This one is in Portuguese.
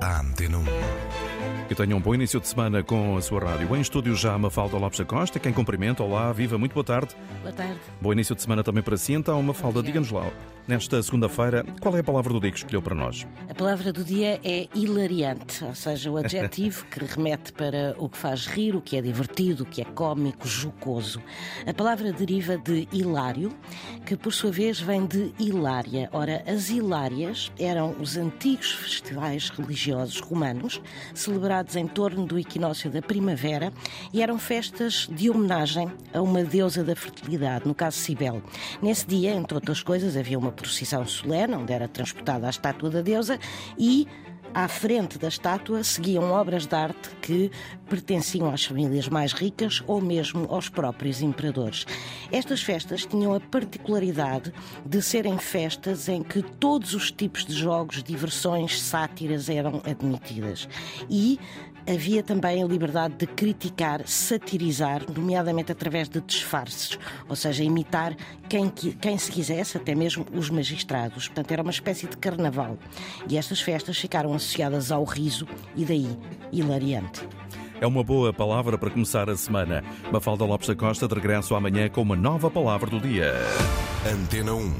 à Antena 1. Que tenham um bom início de semana com a sua rádio. Em estúdio já Mafalda Lopes da Costa, quem cumprimenta. Olá, viva, muito boa tarde. Boa tarde. Bom início de semana também para si. Então, Mafalda, diga-nos lá, nesta segunda-feira, qual é a palavra do dia que escolheu para nós? A palavra do dia é hilariante, ou seja, o adjetivo que remete para o que faz rir, o que é divertido, o que é cómico, jocoso. A palavra deriva de hilário, que por sua vez vem de hilária. Ora, as hilárias eram os antigos festivais religiosos romanos, celebrados em torno do equinócio da primavera, e eram festas de homenagem a uma deusa da fertilidade, no caso Cibele. Nesse dia, entre outras coisas, havia uma procissão solene, onde era transportada a estátua da deusa, e à frente da estátua seguiam obras de arte que pertenciam às famílias mais ricas ou mesmo aos próprios imperadores. Estas festas tinham a particularidade de serem festas em que todos os tipos de jogos, diversões, sátiras eram admitidas. E havia também a liberdade de criticar, satirizar, nomeadamente através de disfarces, ou seja, imitar quem, quem se quisesse, até mesmo os magistrados. Portanto, era uma espécie de carnaval. E estas festas ficaram associadas ao riso e daí hilariante. É uma boa palavra para começar a semana. Mafalda Lopes da Costa de regresso amanhã com uma nova palavra do dia. Antena 1.